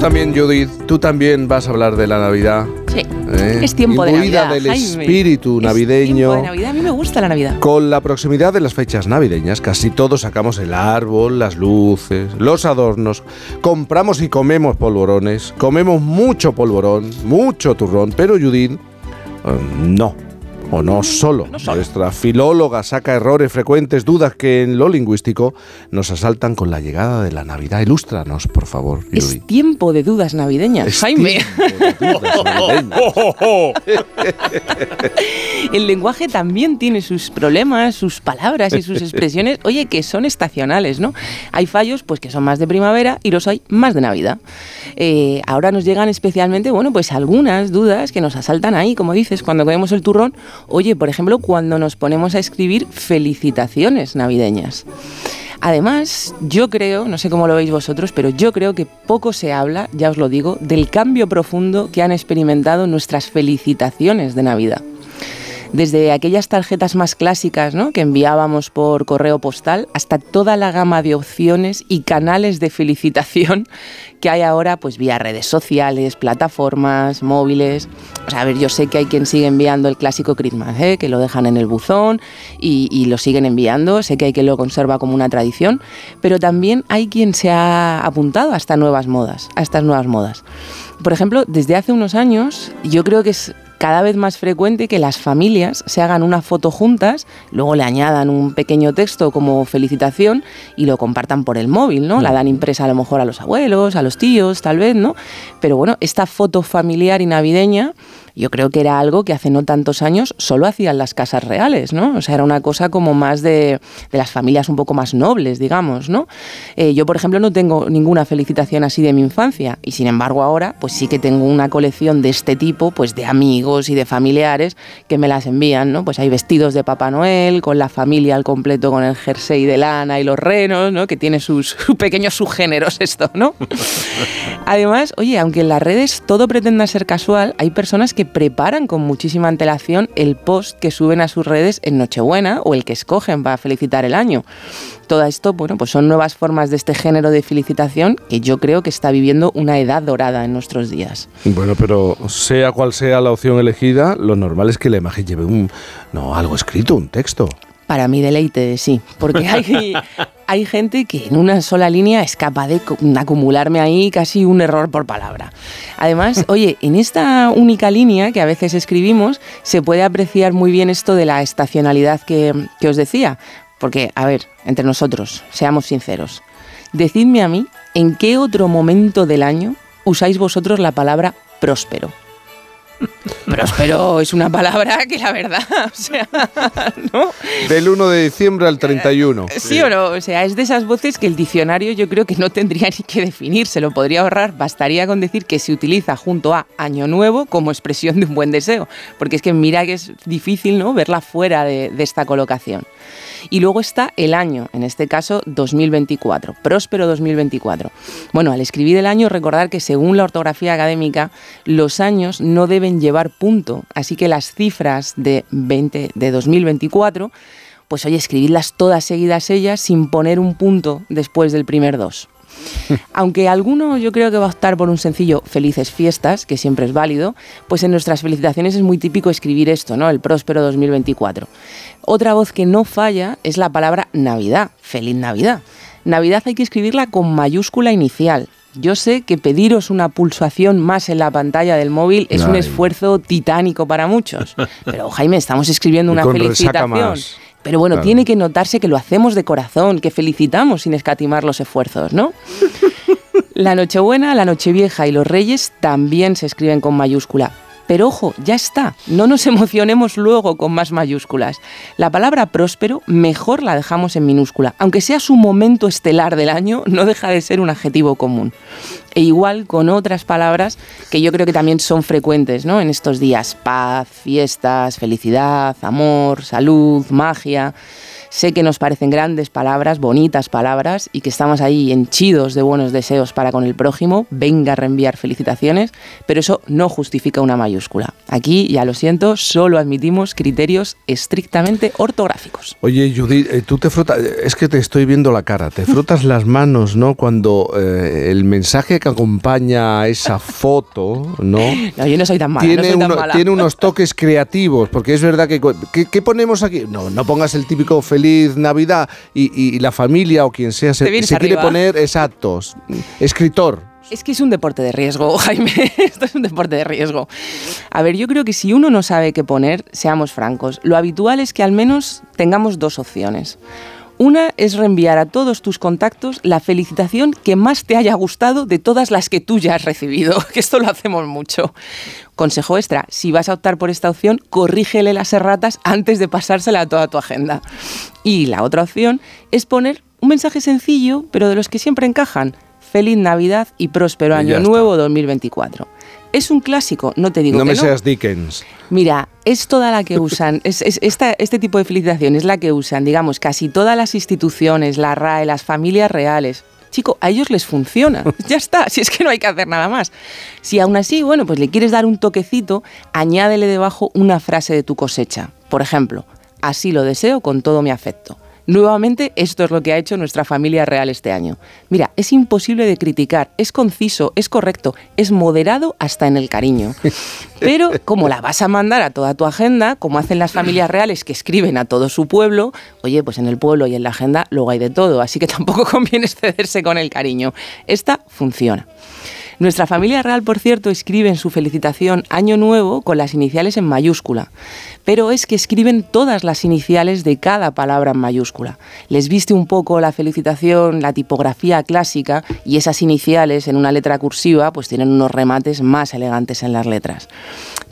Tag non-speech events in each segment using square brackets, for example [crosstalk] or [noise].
también, Judith, tú también vas a hablar de la Navidad. Sí. ¿eh? Es tiempo de Navidad. del espíritu navideño. Es de Navidad. A mí me gusta la Navidad. Con la proximidad de las fechas navideñas, casi todos sacamos el árbol, las luces, los adornos. Compramos y comemos polvorones. Comemos mucho polvorón, mucho turrón. Pero Judith, eh, no o no solo. Nuestra filóloga saca errores frecuentes, dudas que en lo lingüístico nos asaltan con la llegada de la Navidad. Ilústranos, por favor. Es tiempo de dudas navideñas, Jaime. El lenguaje también tiene sus problemas, sus palabras y sus expresiones, oye, que son estacionales, ¿no? Hay fallos pues que son más de primavera y los hay más de Navidad. Eh, ahora nos llegan especialmente, bueno, pues algunas dudas que nos asaltan ahí, como dices, cuando comemos el turrón Oye, por ejemplo, cuando nos ponemos a escribir felicitaciones navideñas. Además, yo creo, no sé cómo lo veis vosotros, pero yo creo que poco se habla, ya os lo digo, del cambio profundo que han experimentado nuestras felicitaciones de Navidad desde aquellas tarjetas más clásicas ¿no? que enviábamos por correo postal hasta toda la gama de opciones y canales de felicitación que hay ahora pues vía redes sociales, plataformas, móviles. O sea, a ver, yo sé que hay quien sigue enviando el clásico Christmas, ¿eh? que lo dejan en el buzón y, lo siguen enviando, sé que hay quien lo conserva como una tradición, pero también hay quien se ha apuntado a estas nuevas modas, a estas nuevas modas. Por ejemplo, desde hace unos años, yo creo que es cada vez más frecuente que las familias se hagan una foto juntas, luego le añadan un pequeño texto como felicitación y lo compartan por el móvil, ¿no? La dan impresa a lo mejor a los abuelos, a los tíos, tal vez, ¿no? Pero bueno, esta foto familiar y navideña yo creo que era algo que hace no tantos años solo hacían las casas reales, ¿no? O sea, era una cosa como más de, las familias un poco más nobles, digamos, ¿no? Eh, yo, por ejemplo, no tengo ninguna felicitación así de mi infancia y, sin embargo, ahora pues sí que tengo una colección de este tipo, pues de amigos y de familiares que me las envían, ¿no? Pues hay vestidos de Papá Noel, con la familia al completo, con el jersey de lana y los renos, ¿no? Que tiene sus [laughs] pequeños subgéneros esto, ¿no? [laughs] Además, oye, aunque en las redes todo pretenda ser casual, hay personas que preparan con muchísima antelación el post que suben a sus redes en Nochebuena o el que escogen para felicitar el año. Todo esto, bueno, pues son nuevas formas de este género de felicitación que yo creo que está viviendo una edad dorada en nuestros días. Bueno, pero sea cual sea la opción elegida, lo normal es que la imagen lleve un no, algo escrito, un texto. Para mi deleite, sí, porque hay, [laughs] hay gente que en una sola línea es capaz de acumularme ahí casi un error por palabra. Además, [laughs] oye, en esta única línea que a veces escribimos se puede apreciar muy bien esto de la estacionalidad que, que os decía. Porque, a ver, entre nosotros, seamos sinceros, decidme a mí en qué otro momento del año usáis vosotros la palabra próspero. Próspero es una palabra que la verdad, [laughs] o sea, ¿no? Del 1 de diciembre al 31. Sí, sí, o no, o sea, es de esas voces que el diccionario yo creo que no tendría [laughs] ni que definir, se lo podría ahorrar, bastaría con decir que se utiliza junto a Año Nuevo como expresión de un buen deseo, porque es que mira que es difícil, ¿no?, verla fuera de, de esta colocación. Y luego está el año, en este caso 2024, próspero 2024. Bueno, al escribir el año, recordar que según la ortografía académica, los años no deben llevar punto, así que las cifras de, 20, de 2024, pues oye, escribidlas todas seguidas ellas sin poner un punto después del primer dos. [laughs] Aunque alguno yo creo que va a optar por un sencillo felices fiestas, que siempre es válido, pues en nuestras felicitaciones es muy típico escribir esto, ¿no? El próspero 2024. Otra voz que no falla es la palabra Navidad, feliz Navidad. Navidad hay que escribirla con mayúscula inicial, yo sé que pediros una pulsación más en la pantalla del móvil es un esfuerzo titánico para muchos. [laughs] Pero Jaime, estamos escribiendo una felicitación. Pero bueno, tiene que notarse que lo hacemos de corazón, que felicitamos sin escatimar los esfuerzos, ¿no? [laughs] La Nochebuena, la Nochevieja y los Reyes también se escriben con mayúscula, pero ojo, ya está, no nos [laughs] emocionemos luego con más mayúsculas. La palabra próspero mejor la dejamos en minúscula, aunque sea su momento estelar del año, no deja de ser un adjetivo común. E igual con otras palabras que yo creo que también son frecuentes ¿no? en estos días, paz, fiestas, felicidad, amor, salud, magia. Sé que nos parecen grandes palabras, bonitas palabras, y que estamos ahí henchidos de buenos deseos para con el prójimo, venga a reenviar felicitaciones, pero eso no justifica una mayúscula. Aquí, ya lo siento, solo admitimos criterios estrictamente ortográficos. Oye, Judith, eh, tú te frotas, es que te estoy viendo la cara, te frotas las manos, ¿no? Cuando eh, el mensaje que acompaña a esa foto, ¿no? No, yo no soy tan mala. Tiene, no soy tan uno- mala. tiene unos toques creativos, porque es verdad que... cu- ¿Qué, qué ponemos aquí? No, no pongas el típico feliz Navidad y, y la familia o quien sea se, se quiere poner exactos. Escritor. Es que es un deporte de riesgo, [laughs] Jaime. Esto es un deporte de riesgo. A ver, yo creo que si uno no sabe qué poner, seamos francos, lo habitual es que al menos tengamos dos opciones. Una es reenviar a todos tus contactos la felicitación que más te haya gustado de todas las que tú ya has recibido, [laughs] que esto lo hacemos mucho. Consejo extra, si vas a optar por esta opción, corrígele las erratas antes de pasársela a toda tu agenda. Y la otra opción es poner un mensaje sencillo, pero de los que siempre encajan. Feliz Navidad y próspero Y año nuevo 2024. Es un clásico, no te digo No que me no. seas Dickens. Mira, es toda la que [laughs] usan, es, es- esta- este tipo de felicitación es la que usan, digamos, casi todas las instituciones, la RAE, las familias reales. Chico, a ellos les funciona. [laughs] Ya está, si es que no hay que hacer nada más. Si aún así, bueno, pues le quieres dar un toquecito, añádele debajo una frase de tu cosecha. Por ejemplo, así lo deseo con todo mi afecto. Nuevamente, esto es lo que ha hecho nuestra familia real este año. Mira, es imposible de criticar, es conciso, es correcto, es moderado hasta en el cariño. [laughs] Pero como la vas a mandar a toda tu agenda, como hacen las familias reales que escriben a todo su pueblo, oye, pues en el pueblo y en la agenda luego hay de todo, así que tampoco [laughs] conviene excederse con el cariño. Esta funciona. Nuestra familia real, por cierto, escribe en su felicitación Año Nuevo con las iniciales en mayúscula, pero es que escriben todas las iniciales de cada palabra en mayúscula. Les viste un poco la felicitación, la tipografía clásica y esas iniciales en una letra cursiva pues tienen unos remates más elegantes en las letras.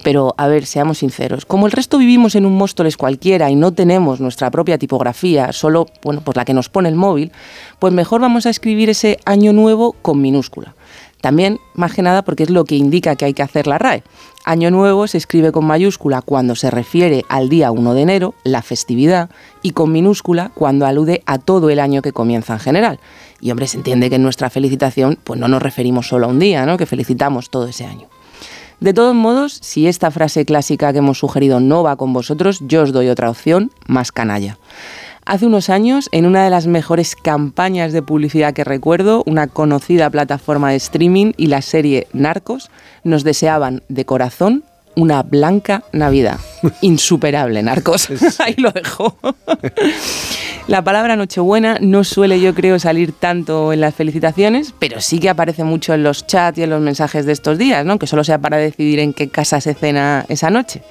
Pero, a ver, seamos sinceros, como el resto vivimos en un Móstoles cualquiera y no tenemos nuestra propia tipografía, solo, bueno, pues la que nos pone el móvil, pues mejor vamos a escribir ese año nuevo con minúscula. También, más que nada, porque es lo que indica que hay que hacer la RAE. Año nuevo se escribe con mayúscula cuando se refiere al día 1 de enero, la festividad, y con minúscula cuando alude a todo el año que comienza en general. Y hombre, se entiende que en nuestra felicitación pues no nos referimos solo a un día, ¿no? que felicitamos todo ese año. De todos modos, si esta frase clásica que hemos sugerido no va con vosotros, yo os doy otra opción, más canalla. Hace unos años, en una de las mejores campañas de publicidad que recuerdo, una conocida plataforma de streaming y la serie Narcos nos deseaban de corazón una blanca Navidad. [laughs] Insuperable, Narcos. Ahí lo dejo. [laughs] La palabra Nochebuena no suele, yo creo, salir tanto en las felicitaciones, pero sí que aparece mucho en los chats y en los mensajes de estos días, ¿no? Que solo sea para decidir en qué casa se cena esa noche.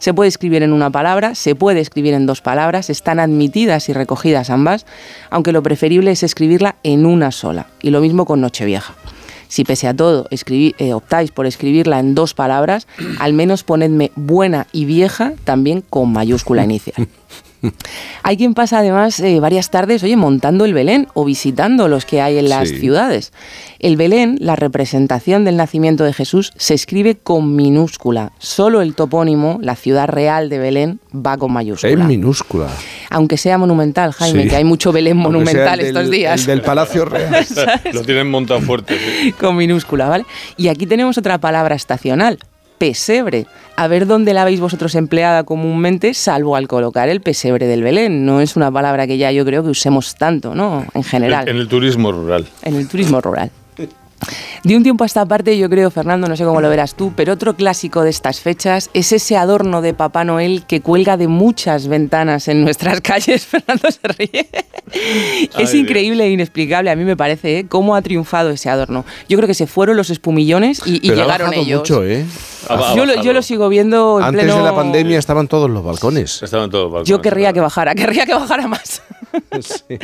Se puede escribir en una palabra, se puede escribir en dos palabras, están admitidas y recogidas ambas, aunque lo preferible es escribirla en una sola. Y lo mismo con Nochevieja. Si pese a todo eh, optáis por escribirla en dos palabras, al menos ponedme buena y vieja también con mayúscula inicial. [laughs] [laughs] Hay quien pasa además eh, varias tardes, oye, montando el Belén o visitando los que hay en las Sí. ciudades. El Belén, la representación del nacimiento de Jesús, se escribe con minúscula. Solo el topónimo, la ciudad real de Belén, va con mayúscula. En minúscula. Aunque sea monumental, Jaime, Sí. que hay mucho Belén Aunque monumental el estos del- días. el del Palacio Real. [laughs] Lo tienen montado fuerte. sí. con minúscula, ¿vale? Y aquí tenemos otra palabra estacional, pesebre. A ver dónde la habéis vosotros empleada comúnmente, salvo al colocar el pesebre del Belén. No es una palabra que ya yo creo que usemos tanto, ¿no? En general, En el turismo rural. en el turismo rural. De un tiempo a esta parte, yo creo, Fernando, no sé cómo lo verás tú, pero otro clásico de estas fechas es ese adorno de Papá Noel que cuelga de muchas ventanas en nuestras [laughs] calles. Fernando se ríe. es increíble e inexplicable, a mí me parece, ¿eh? cómo ha triunfado ese adorno. Yo creo que se fueron los espumillones y, y Pero ha llegaron bajado ellos. mucho, ¿eh? Ha yo, lo, bajado. yo lo sigo viendo en Antes pleno- de la pandemia estaban todos los balcones. Estaban todos balcones, Yo querría que bajara, [laughs] querría que bajara más. [laughs] Sí.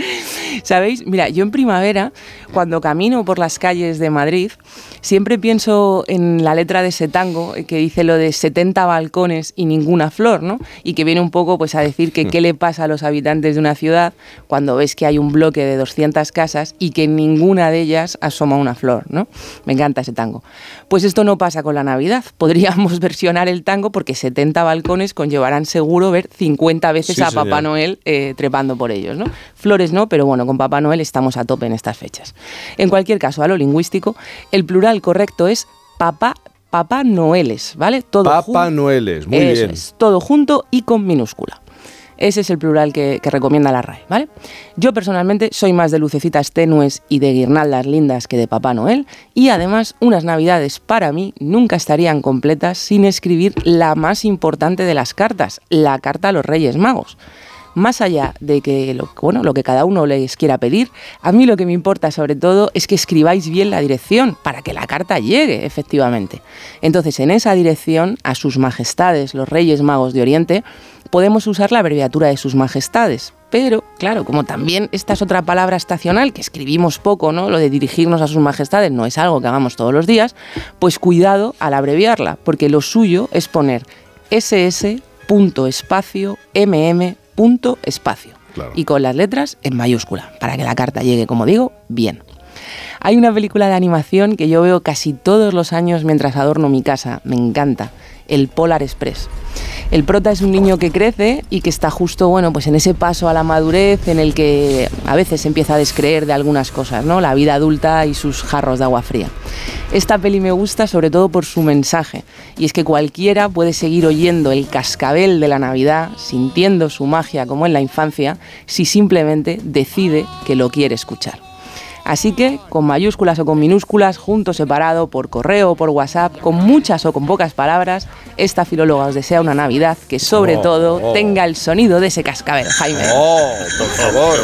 ¿Sabéis? Mira, yo en primavera, cuando camino por las calles de Madrid, siempre pienso en la letra de ese tango que dice lo de 70 balcones y ninguna flor, ¿no? Y que viene un poco pues a decir que qué le pasa a los habitantes de una ciudad cuando ves que hay un bloque de 200 casas y que en ninguna de ellas asoma una flor, ¿no? Me encanta ese tango. Pues esto no pasa con la Navidad. Podríamos [laughs] versionar el tango porque 70 balcones conllevarán seguro ver 50 veces Sí, a señor. Papá Noel eh, trepando por ellos, ¿no? Flores no, pero bueno, con Papá Noel estamos a tope en estas fechas. En cualquier caso, a lo lingüístico, el plural correcto es papá, papá Noeles, ¿vale? Todo Papá Noeles, muy Eso bien. es, todo junto y con minúscula. Ese es el plural que, recomienda la RAE, ¿vale? Yo personalmente soy más de lucecitas tenues y de guirnaldas lindas que de Papá Noel y además unas navidades para mí nunca estarían completas sin escribir la más importante de las cartas, la carta a los Reyes Magos. Más allá de que bueno, lo que cada uno les quiera pedir, a mí lo que me importa sobre todo es que escribáis bien la dirección para que la carta llegue efectivamente. Entonces, en esa dirección, a sus majestades, los Reyes Magos de Oriente, podemos usar la abreviatura de sus majestades. Pero, claro, como también esta es otra palabra estacional que escribimos poco, ¿no? Lo de dirigirnos a sus majestades no es algo que hagamos todos los días, pues cuidado al abreviarla, porque lo suyo es poner ss punto espacio mm punto espacio Claro. y con las letras en mayúscula para que la carta llegue, como digo, bien. Hay una película de animación que yo veo casi todos los años mientras adorno mi casa, me encanta, el Polar Express. El prota es un niño que crece y que está justo, bueno, pues en ese paso a la madurez en el que a veces empieza a descreer de algunas cosas, ¿no? La vida adulta y sus jarros de agua fría. Esta peli me gusta sobre todo por su mensaje, y es que cualquiera puede seguir oyendo el cascabel de la Navidad, sintiendo su magia como en la infancia, si simplemente decide que lo quiere escuchar. Así que, con mayúsculas o con minúsculas, junto, separado, por correo o por WhatsApp, con muchas o con pocas palabras, esta filóloga os desea una Navidad que sobre Oh, todo oh. tenga el sonido de ese cascabel, Jaime. Oh, por favor.